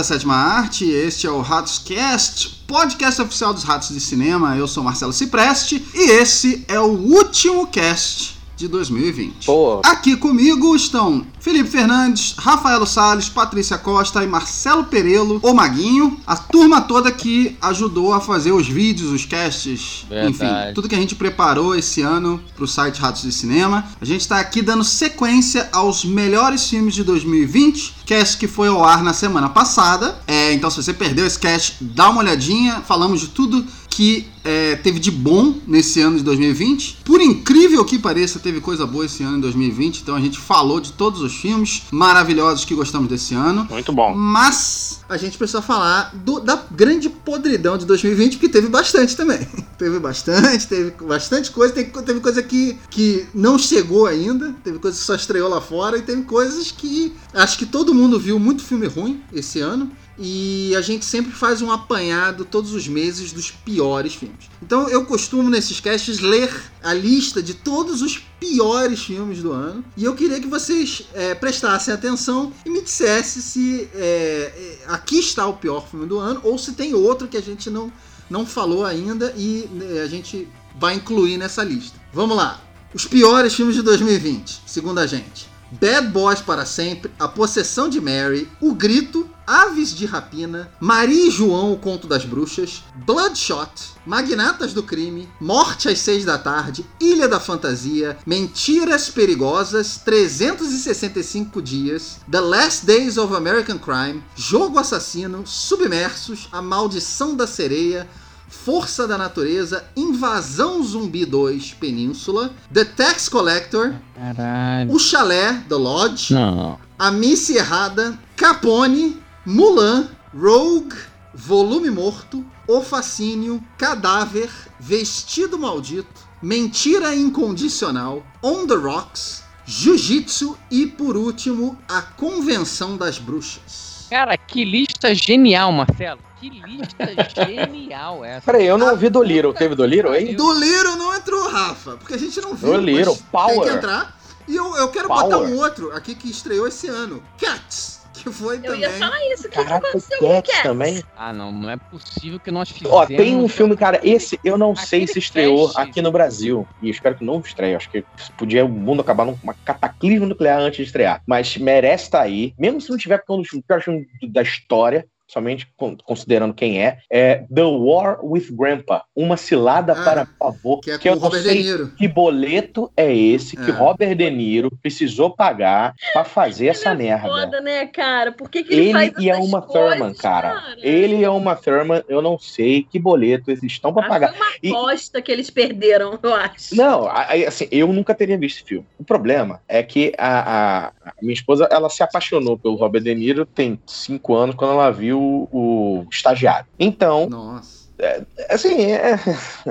Da sétima arte. Este é o Ratoscast, podcast oficial dos Ratos de Cinema. Eu sou Marcelo Cipreste e esse é o último cast de 2020. Pô. Aqui comigo estão Felipe Fernandes, Rafaelo Salles, Patrícia Costa e Marcelo Perelo, o Maguinho, a turma toda que ajudou a fazer os vídeos, os casts, Verdade. enfim, tudo que a gente preparou esse ano pro site Ratos de Cinema. A gente tá aqui dando sequência aos melhores filmes de 2020, cast que foi ao ar na semana passada. É, então se você perdeu esse cast, dá uma olhadinha, falamos de tudo que é, teve de bom nesse ano de 2020. Por incrível que pareça, teve coisa boa esse ano em 2020. Então a gente falou de todos os filmes maravilhosos que gostamos desse ano. Muito bom. Mas a gente precisa falar do- da grande podridão de 2020, porque teve bastante também. teve bastante, teve bastante coisa. Teve, teve coisa que, que não chegou ainda, teve coisa que só estreou lá fora, e teve coisas que acho que todo mundo viu muito filme ruim esse ano. E a gente sempre faz um apanhado todos os meses dos piores filmes. Então eu costumo nesses casts ler a lista de todos os piores filmes do ano. E eu queria que vocês é, prestassem atenção e me dissessem se é, é, aqui está o pior filme do ano ou se tem outro que a gente não, não falou ainda e né, a gente vai incluir nessa lista. Vamos lá. Os piores filmes de 2020, segundo a gente. Bad Boys para sempre, A Possessão de Mary, O Grito, Aves de Rapina, Maria e João, O Conto das Bruxas, Bloodshot, Magnatas do Crime, Morte às Seis da Tarde, Ilha da Fantasia, Mentiras Perigosas, 365 Dias, The Last Days of American Crime, Jogo Assassino, Submersos, A Maldição da Sereia, Força da Natureza, Invasão Zumbi 2 Península, The Tax Collector, Caralho. O Chalé, The Lodge, Não. A Missa Errada, Capone, Mulan, Rogue, Volume Morto, O Fascínio, Cadáver, Vestido Maldito, Mentira Incondicional, On the Rocks, Jiu-Jitsu e, por último, A Convenção das Bruxas. Cara, que lista genial, Marcelo. Que lista genial essa. Peraí, eu não ouvi do Little. Teve do Little aí? Do Little não entrou, Rafa, porque a gente não viu. Do Little, mas Tem que Power. entrar. E eu, eu quero Power. botar um outro aqui que estreou esse ano. Cats, que foi Eu também... ia falar isso. O que, que aconteceu com Cats Cats? também. Ah, não, não é possível que nós fizemos. Ó, tem um filme, cara, esse eu não sei se estreou cast. aqui no Brasil. E eu espero que não estreie. Acho que podia o mundo acabar numa cataclismo nuclear antes de estrear. Mas merece estar aí. Mesmo se não tiver, porque é um dos piores filmes da história. Somente con- considerando quem é, é The War with Grandpa, uma cilada Ah, para favor, Que é que eu Robert De sei Niro. que boleto é esse que É. Robert De Niro precisou pagar pra fazer essa Ele é merda. Foda, né, cara? Por que, que ele, Ele faz e a essas Uma coisas, Thurman, cara. Ele e a Uma Thurman, eu não sei que boleto eles estão pra Ah, pagar. Foi uma E- aposta que eles perderam, eu acho. Não, assim, eu nunca teria visto esse filme. O problema é que a, a- a minha esposa, ela se apaixonou pelo Robert De Niro tem cinco anos, quando ela viu o, Estagiário. Então, Nossa. assim, é...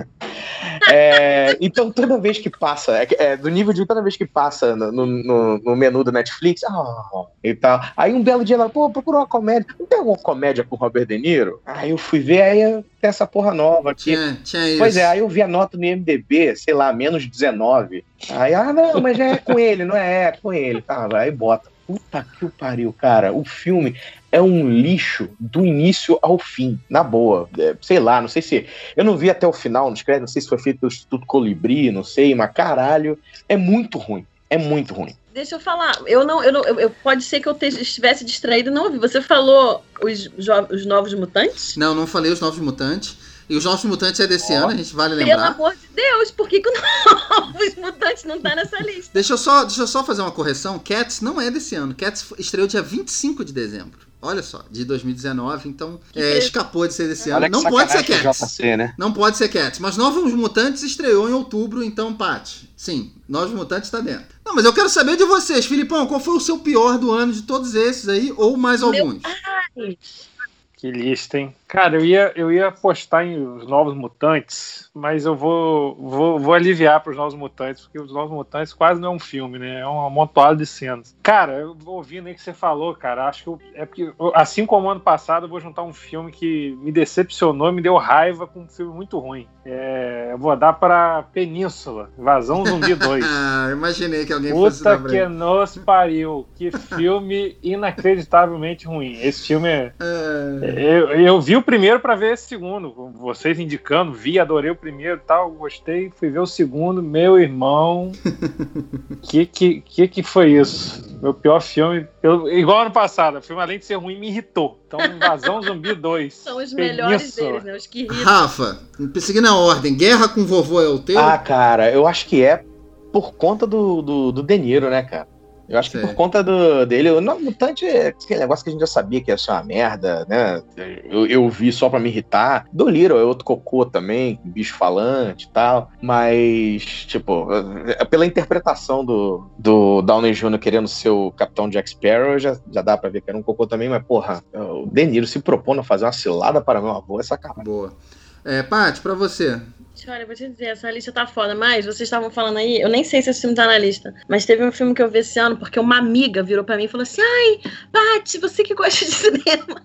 é, então toda vez que passa, é, é, do nível de toda vez que passa no, no- no menu do Netflix, ah, e tal. Aí um belo dia ela, pô, procurou uma comédia. Não tem alguma comédia com o Robert De Niro? Aí eu fui ver, aí tem essa porra nova aqui. Tinha, tinha isso. Pois é, aí eu vi a nota no IMDB, sei lá, menos 19. Aí, ah, não, mas é com ele, não é, é com ele. Tá, aí bota. Puta que o pariu, cara. O filme é um lixo do início ao fim, na boa. É, sei lá, não sei se. Eu não vi até o final nos créditos, não sei se foi feito pelo Instituto Colibri, não sei, mas caralho, é muito ruim. É muito ruim. Deixa eu falar. Eu não, eu não, eu, eu- pode ser que eu te- estivesse distraído não ouvi. Você falou os, os novos mutantes? Não, não falei os Novos Mutantes. E os Novos Mutantes é desse Ó. ano, a gente vale Pelo lembrar. amor de Deus, por que, que os novos mutantes não tá nessa lista? Deixa eu, só, deixa eu só fazer uma correção. Cats não é desse ano. Cats estreou dia 25 de dezembro. Olha só, de 2019. Então, é, escapou de ser desse ano. Não pode ser Cats. o JC, né? Não pode ser Cats. Mas Novos Mutantes estreou em outubro, então, Paty. Sim, Novos Mutantes tá dentro. Não, mas eu quero saber de vocês. Filipão, qual foi o seu pior do ano de todos esses aí? Ou mais Meu- alguns? Que lista, hein? Cara, eu ia, eu ia apostar em Os Novos Mutantes, mas eu vou, vou, vou aliviar para os Novos Mutantes, porque Os Novos Mutantes quase não é um filme, né? É um amontoado de cenas. Cara, eu ouvindo aí que você falou, cara, acho que eu, é porque, assim como ano passado, eu vou juntar um filme que me decepcionou, me deu raiva com um filme muito ruim. É, eu vou dar para Península, Invasão Zumbi 2. ah, imaginei que alguém fosse Puta que nos pariu. Que filme inacreditavelmente ruim. Esse filme é. Eu, eu vi o primeiro para ver esse segundo. Vocês indicando, vi, adorei o primeiro tal, gostei. Fui ver o segundo, meu irmão. que, que que que foi isso? Meu pior filme. Eu, igual ano passado, o filme, além de ser ruim, me irritou. Então, Invasão Zumbi 2. São os melhores deles, né? Os que irritam. Rafa, seguindo a ordem, Guerra com Vovô é o teu? Ah, cara, eu acho que é por conta do, do, do De Niro, né, cara? Eu acho que por conta do, dele, o Novo Mutante é aquele negócio que a gente já sabia que ia ser uma merda, né? Eu, eu vi só pra me irritar. Do Little é outro cocô também, bicho falante e tal. Mas, tipo, é, pela interpretação do, do Downey Jr. querendo ser o Capitão Jack Sparrow, já, já dá pra ver que era um cocô também, mas, porra, o De Niro se propondo a fazer uma cilada para meu avô é sacanagem. Boa. É, Paty, pra você. Olha, eu vou te dizer, essa lista tá foda, mas vocês estavam falando aí, eu nem sei se esse filme tá na lista, mas teve um filme que eu vi esse ano, porque uma amiga virou pra mim e falou assim: Ai, Paty, você que gosta de cinema,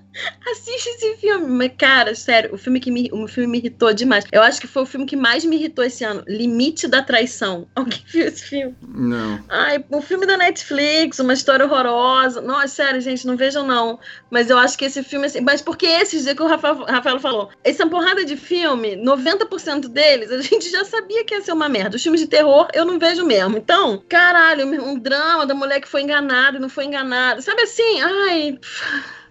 assiste esse filme. Mas, cara, sério, o filme que me, o filme me irritou demais. Eu acho que foi o filme que mais me irritou esse ano: Limite da Traição. Alguém viu esse filme? Não. Ai, um filme da Netflix, uma história horrorosa. Nossa, sério, gente, não vejam não. Mas eu acho que esse filme, assim, mas porque esses dias que o Rafael, Rafael falou, essa porrada de filme, 90% dele deles, a gente já sabia que ia ser uma merda. Os filmes de terror eu não vejo mesmo. Então, caralho, um drama da mulher que foi enganada e não foi enganada. Sabe assim? Ai.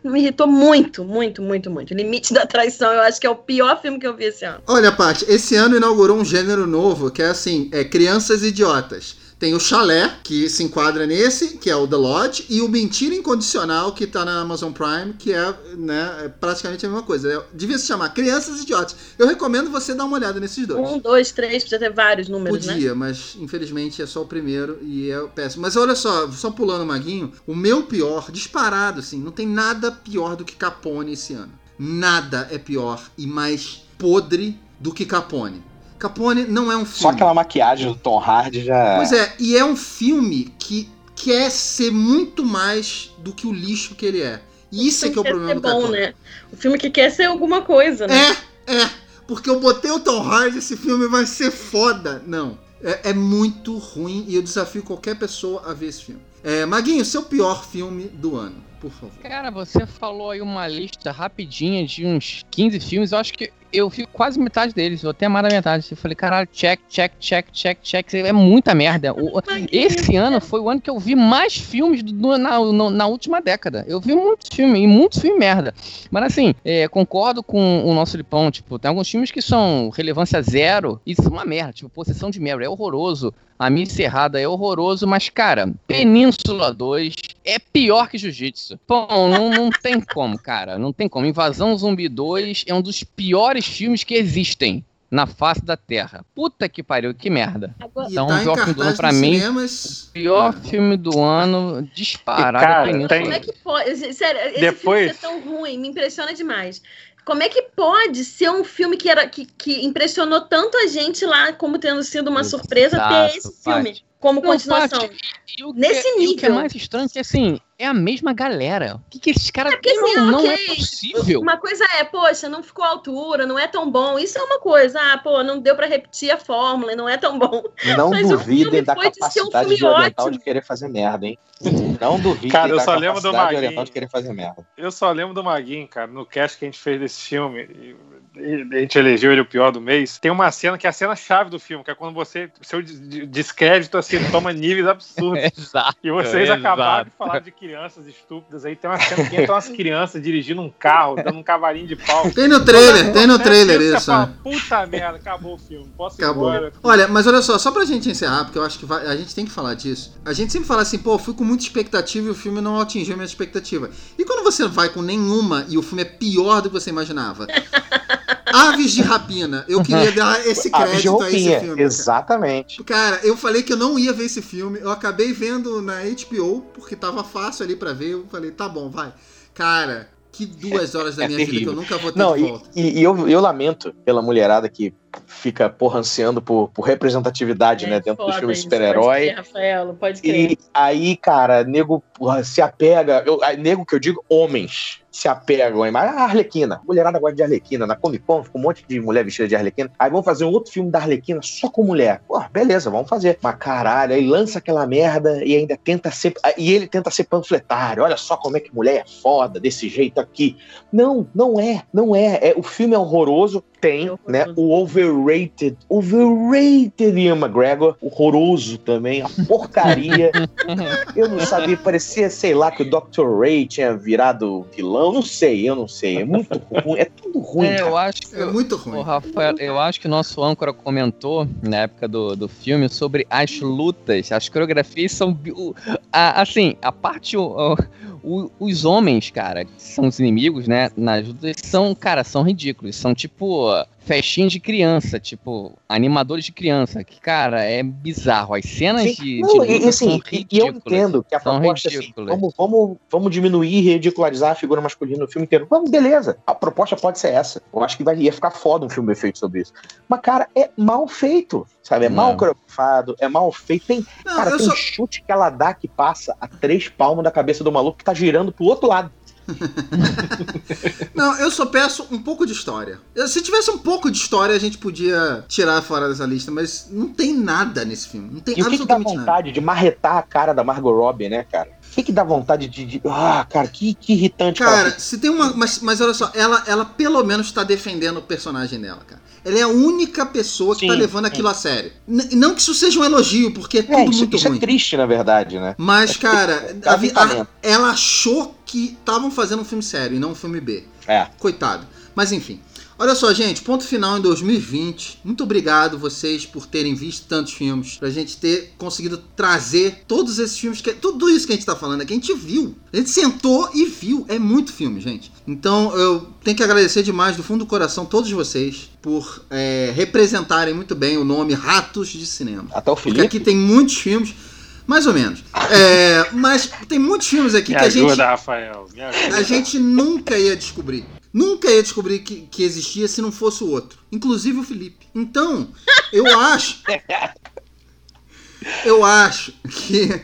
Me irritou muito, muito, muito, muito. Limite da Traição, eu acho que é o pior filme que eu vi esse ano. Olha, Paty, esse ano inaugurou um gênero novo que é assim: é crianças idiotas. Tem o Chalé, que se enquadra nesse, que é o The Lodge, e o Mentira Incondicional, que tá na Amazon Prime, que é, né, é praticamente a mesma coisa. É, devia se chamar Crianças Idiotas. Eu recomendo você dar uma olhada nesses dois. Um, dois, três, precisa ter vários números, Podia, né? mas infelizmente é só o primeiro e é péssimo. Mas olha só, só pulando o Maguinho, o meu pior, disparado, assim, não tem nada pior do que Capone esse ano. Nada é pior e mais podre do que Capone. Capone não é um filme. Só aquela maquiagem do Tom Hardy já. Pois é, e é um filme que quer ser muito mais do que o lixo que ele é. E isso é que é o problema ser do bom, Capone. né? O filme que quer ser alguma coisa, né? É, é. Porque eu botei o Tom Hardy, esse filme vai ser foda. Não. É, é muito ruim e eu desafio qualquer pessoa a ver esse filme. É, Maguinho, seu pior filme do ano, por favor. Cara, você falou aí uma lista rapidinha de uns 15 filmes. Eu acho que eu vi quase metade deles, eu até mais da metade. Eu falei, caralho, check, check, check, check, check. É muita merda. Esse ano foi o ano que eu vi mais filmes do, na, no, na última década. Eu vi muitos filmes, e muitos filmes merda. Mas assim, é, concordo com o nosso Lipão, tipo, tem alguns filmes que são relevância zero e são uma merda. Tipo, Possessão de Mary é horroroso. A Missa Errada é horroroso, mas, cara, Península 2 é pior que Jiu-Jitsu. Bom, não, não tem como, cara. Não tem como. Invasão Zumbi 2 é um dos piores filmes que existem na face da Terra. Puta que pariu, que merda. E Então, tá pior filme do ano pra mim, cinemas. pior filme do ano, disparado E, cara, é Península. tem- Como é que pode? Sério, esse Depois- filme ser tão ruim, me impressiona demais. Como é que pode ser um filme que, era, que, que impressionou tanto a gente lá, como tendo sido uma surpresa, ter esse Exato, filme. Como Não, continuação? Paty, Nesse e o que é nível. mais estranho é que, assim, é a mesma galera. O que, que esses caras... É porque, assim, não, não ok, é possível. Uma coisa é, poxa, não ficou à altura, não é tão bom. Isso é uma coisa. Ah, pô, não deu pra repetir a fórmula, não é tão bom. Não Mas o duvidem filme da foi de ser um capacidade de filme oriental ótimo. de querer fazer merda, hein? Não duvidem Cara, eu da só lembro do capacidade Maguinho. oriental de querer fazer merda. Eu só lembro do Maguinho, cara, no cast que a gente fez desse filme. A gente elegeu ele o pior do mês. Tem uma cena que é a cena chave do filme, que é quando você, seu des- descrédito assim, toma níveis absurdos. Exato. E vocês Exato. acabaram de falar de crianças estúpidas aí. Tem uma cena que entram umas crianças dirigindo um carro, dando um cavalinho de pau. Tem no trailer, tem no trailer Você isso. fala, né? Puta merda, acabou o filme. Posso ir Acabou. embora. Olha, mas olha só, só pra gente encerrar, porque eu acho que vai- a gente tem que falar disso. A gente sempre fala assim, pô, fui com muita expectativa e o filme não atingiu a minha expectativa. E quando você vai com nenhuma e o filme é pior do que você imaginava? Aves de Rapina. Eu queria dar esse crédito a esse filme. cara. exatamente. Cara, eu falei que eu não ia ver esse filme. Eu acabei vendo na HBO, porque tava fácil ali pra ver. Eu falei, tá bom, vai. Cara, que duas horas da É minha vida que eu nunca vou ter Não, de e, volta. e- e eu, eu lamento pela mulherada que fica porra ansiando por, por representatividade, né, dentro filmes isso, super-herói. Rafaelo, pode crer. E aí, cara, nego porra, se apega. Eu, nego que eu digo, homens se apegam a imagem. Ah, Arlequina. Mulherada gosta de Arlequina. Na Comic Con fica um monte de mulher vestida de Arlequina. Aí vamos fazer um outro filme da Arlequina só com mulher. Pô, beleza, vamos fazer. Mas caralho, aí lança aquela merda e ainda tenta ser. E ele tenta ser panfletário. Olha só como é que mulher é foda desse jeito aqui. Não, não é. Não é. é o filme é horroroso. Tem, É né? horroroso. O overrated. Overrated Ian McGregor. Horroroso também. A porcaria. Eu não sabia, parecia, sei lá, que o Dr. Ray tinha virado vilão. Não sei, eu não sei. É muito ruim, é tudo ruim. É, eu acho que. É muito ruim. Rafael, eu acho que o nosso âncora comentou na época do, do filme sobre as lutas. As coreografias são. a- assim, a parte. o- o- os homens, cara, que são os inimigos, né? Nas lutas, são, cara, são ridículos. São tipo. Festinha de criança, tipo, animadores de criança. Que, cara, é bizarro. As cenas Sim. de, Não, de e, assim, são e- eu entendo que a São proposta é assim, vamos, vamos, vamos diminuir e ridicularizar a figura masculina no filme inteiro. Vamos, beleza. A proposta pode ser essa. Eu acho que vai, ia ficar foda um filme feito sobre isso. Mas, cara, é mal feito. Sabe? É Não. mal coreografado, é mal feito. Tem, Não, cara, tem só. um chute que ela dá que passa a três palmos da cabeça do maluco que tá girando pro outro lado. Não, eu só peço um pouco de história. Se tivesse um pouco de história, a gente podia tirar fora dessa lista, mas não tem nada nesse filme. Não tem E o que, que dá absolutamente nada. vontade de marretar a cara da Margot Robbie, né, cara? O que, que dá vontade de. de- Ah, cara, que, que irritante. ela Cara, se tem uma. Mas, mas olha só, ela, ela pelo menos tá defendendo o personagem dela, cara. Ela é a única pessoa que Sim, tá levando sim. aquilo a sério. N- não que isso seja um elogio, porque é tudo É, isso, muito isso ruim. é triste, na verdade, né? Mas, cara, a vi- a- talento. ela achou que estavam fazendo um filme sério e não um filme B. É. Coitado. Mas enfim. Olha só, gente, ponto final em 2020. Muito obrigado vocês por terem visto tantos filmes. Pra gente ter conseguido trazer todos esses filmes. Que, tudo isso que a gente tá falando aqui, a gente viu. A gente sentou e viu. É muito filme, gente. Então eu tenho que agradecer demais do fundo do coração todos vocês por é, representarem muito bem o nome Ratos de Cinema. Até o Porque Felipe. aqui tem muitos filmes. Mais ou menos. É, mas tem muitos filmes aqui Me que a ajuda, gente Rafael. Me ajuda. a gente nunca ia descobrir. Nunca ia descobrir que, que existia se não fosse o outro. Inclusive o Felipe. Então, eu acho. Eu acho que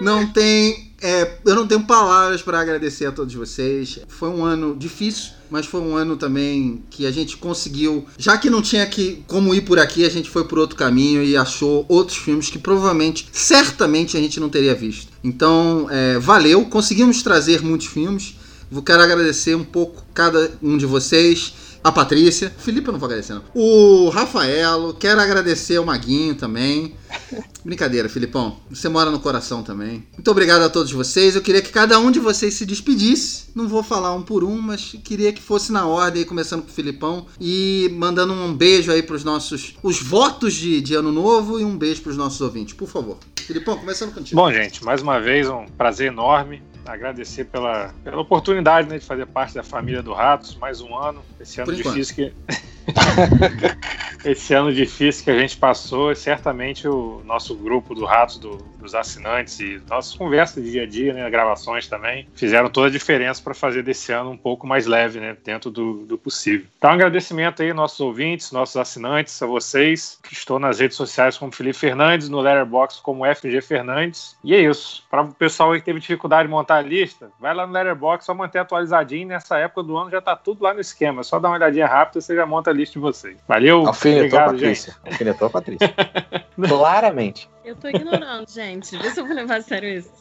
não tem. é, eu não tenho palavras para agradecer a todos vocês. Foi um ano difícil, mas foi um ano também que a gente conseguiu. Já que não tinha que, como ir por aqui, a gente foi por outro caminho e achou outros filmes que provavelmente, certamente, a gente não teria visto. Então, é, valeu. Conseguimos trazer muitos filmes. Vou quero agradecer um pouco cada um de vocês. A Patrícia. Felipe eu não vou agradecer, não. O Rafaelo. Quero agradecer o Maguinho também. Brincadeira, Filipão. Você mora no coração também. Muito obrigado a todos vocês. Eu queria que cada um de vocês se despedisse. Não vou falar um por um, mas queria que fosse na ordem, começando com o Filipão. E mandando um beijo aí pros nossos. Os votos de, de ano novo e um beijo pros nossos ouvintes, por favor. Filipão, começando contigo. Bom, gente, mais uma vez um prazer enorme. Agradecer pela, pela oportunidade né, de fazer parte da família do Ratos, mais um ano. Esse ano Por enquanto. difícil que. Esse ano difícil que a gente passou, e certamente o nosso grupo do Ratos, do- dos assinantes e nossas conversas de dia a dia, né, gravações também, fizeram toda a diferença para fazer desse ano um pouco mais leve, né, dentro do, do possível. Então, um agradecimento aí aos nossos ouvintes, nossos assinantes, a vocês, que estou nas redes sociais como Felipe Fernandes, no Letterboxd como FG Fernandes. E é isso. Para o pessoal aí que teve dificuldade de montar a lista, vai lá no Letterboxd, só manter atualizadinho. Nessa época do ano já tá tudo lá no esquema. É só dar uma olhadinha rápida e você já monta a lista de vocês. Valeu. Alfinetou a gente. Patrícia. Alfinetou a Patrícia. Claramente. Eu tô ignorando, gente. Vê se eu vou levar a sério isso.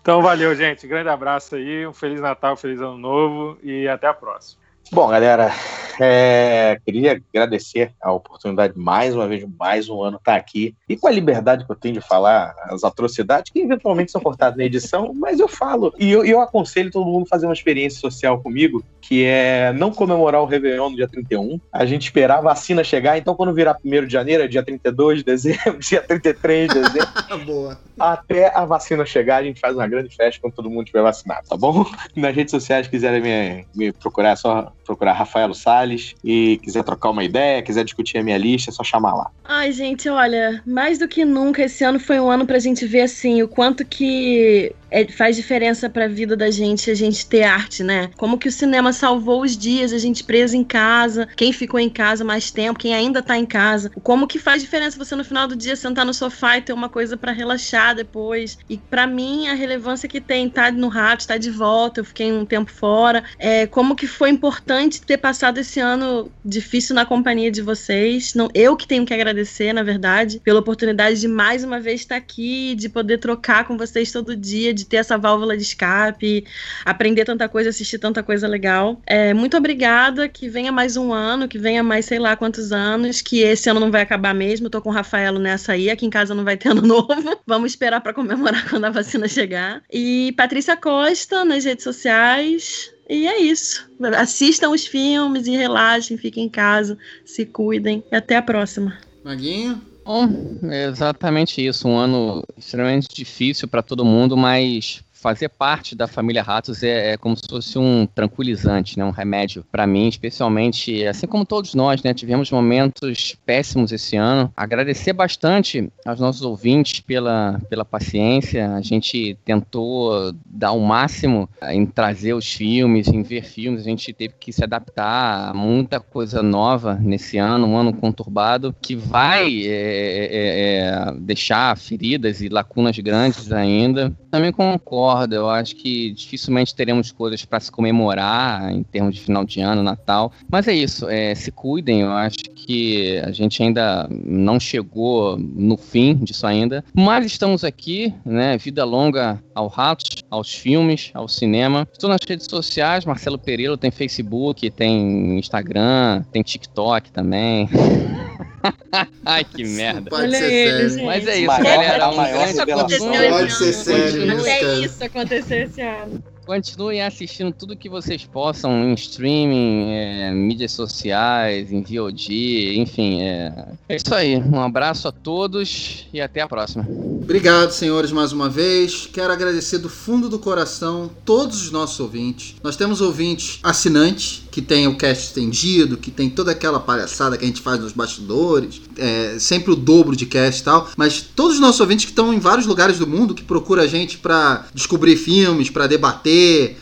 Então, valeu, gente. Grande abraço aí. Um Feliz Natal, um Feliz Ano Novo e até a próxima. Bom, galera, é, queria agradecer a oportunidade mais uma vez, mais um ano estar aqui e com a liberdade que eu tenho de falar as atrocidades que eventualmente são cortadas na edição, mas eu falo. E eu, eu aconselho todo mundo a fazer uma experiência social comigo, que é não comemorar o Réveillon no dia 31, a gente esperar a vacina chegar, então quando virar 1 de janeiro, é dia 32 de dezembro, dia 33 de dezembro, Boa. até a vacina chegar, a gente faz uma grande festa quando todo mundo estiver vacinado, tá bom? Nas redes sociais, quiserem me, me procurar, é só procurar Rafaelo Salles e quiser trocar uma ideia, quiser discutir a minha lista, é só chamar lá. Ai, gente, olha, mais do que nunca, esse ano foi um ano pra gente ver, assim, o quanto que é, faz diferença pra vida da gente a gente ter arte, né? Como que o cinema salvou os dias, a gente preso em casa, quem ficou em casa mais tempo, quem ainda tá em casa. Como que faz diferença você no final do dia sentar no sofá e ter uma coisa para relaxar depois. E para mim, a relevância que tem tá no rato, tá de volta, eu fiquei um tempo fora. É, como que foi importante ter passado esse ano difícil na companhia de vocês. Não, eu que tenho que agradecer, na verdade, pela oportunidade de mais uma vez estar aqui, de poder trocar com vocês todo dia, de ter essa válvula de escape, aprender tanta coisa, assistir tanta coisa legal. É, muito obrigada, que venha mais um ano, que venha mais sei lá quantos anos, que esse ano não vai acabar mesmo. tô com o Rafaelo nessa aí, aqui em casa não vai ter ano novo. Vamos esperar para comemorar quando a vacina chegar. E Patrícia Costa nas redes sociais. E é isso. Assistam os filmes e relaxem, fiquem em casa, se cuidem. E até a próxima. Maguinho? Bom, é exatamente isso. Um ano extremamente difícil para todo mundo, mas fazer parte da família Ratos é, é, como se fosse um tranquilizante, né, um remédio para mim, especialmente, assim como todos nós, né, tivemos momentos péssimos esse ano. Agradecer bastante aos nossos ouvintes pela, pela paciência. A gente tentou dar o máximo em trazer os filmes, em ver filmes. A gente teve que se adaptar a muita coisa nova nesse ano, um ano conturbado, que vai é, é, é, deixar feridas e lacunas grandes ainda. Também concordo concordo. Eu acho que dificilmente teremos coisas para se comemorar em termos de final de ano, Natal. Mas é isso, é, se cuidem. Eu acho que a gente ainda não chegou no fim disso ainda. Mas estamos aqui, né? Vida longa ao Ratos, aos filmes, ao cinema. Estou nas redes sociais, Marcelo Pereira tem Facebook, tem Instagram, tem TikTok também. Ai, que merda. Pode Olha ser sério. Mas é isso, galera. Um grande Pode ser sério. Até isso aconteceu esse ano. Continuem assistindo tudo que vocês possam em streaming, é, mídias sociais, em VOD, enfim. É... é isso aí. Um abraço a todos e até a próxima. Obrigado, senhores, mais uma vez. Quero agradecer do fundo do coração todos os nossos ouvintes. Nós temos ouvintes assinantes, que tem o cast estendido, que tem toda aquela palhaçada que a gente faz nos bastidores, é, sempre o dobro de cast e tal. Mas todos os nossos ouvintes que estão em vários lugares do mundo, que procuram a gente para descobrir filmes, para debater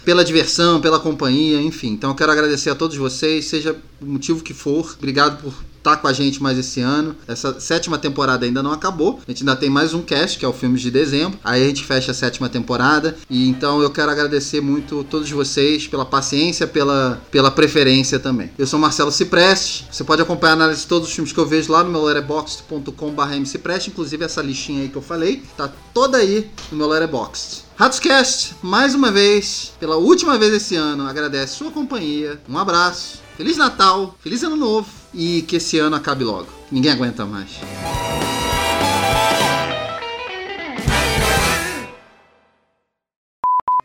pela diversão, pela companhia, enfim. Então eu quero agradecer a todos vocês, seja o motivo que for. Obrigado por estar com a gente mais esse ano. Essa sétima temporada ainda não acabou. A gente ainda tem mais um cast, que é o Filmes de Dezembro. Aí a gente fecha a sétima temporada. E então eu quero agradecer muito a todos vocês pela paciência, pela, pela preferência também. Eu sou Marcelo Cipreste. Você pode acompanhar a análise de todos os filmes que eu vejo lá no meu letterboxd.com.br. Inclusive essa listinha aí que eu falei, tá toda aí no meu letterboxd. Ratscast, mais uma vez, pela última vez esse ano, agradece sua companhia. Um abraço, Feliz Natal, Feliz Ano Novo e que esse ano acabe logo. Ninguém aguenta mais.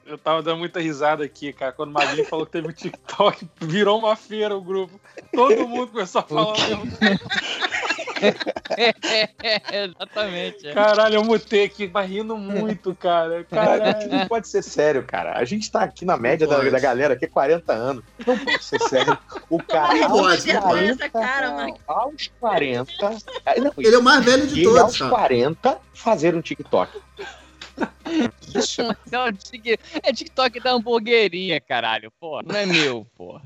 Eu tava dando muita risada aqui, cara. Quando o Maguinho falou que teve o TikTok, virou uma feira o grupo. Todo mundo começou a falar. É, exatamente. É. Caralho, eu mutei aqui, mas rindo muito, cara. Caralho. Não pode ser sério, cara. A gente tá aqui na média da, da, galera aqui 40 anos. Não pode ser sério. O cara. Não pode, aos 40, cara, aos 40. Não, ele é o mais velho de todos. Aos 40, fazer um TikTok. Isso. Não, é TikTok da hamburgueria, caralho. Pô, não é meu, pô.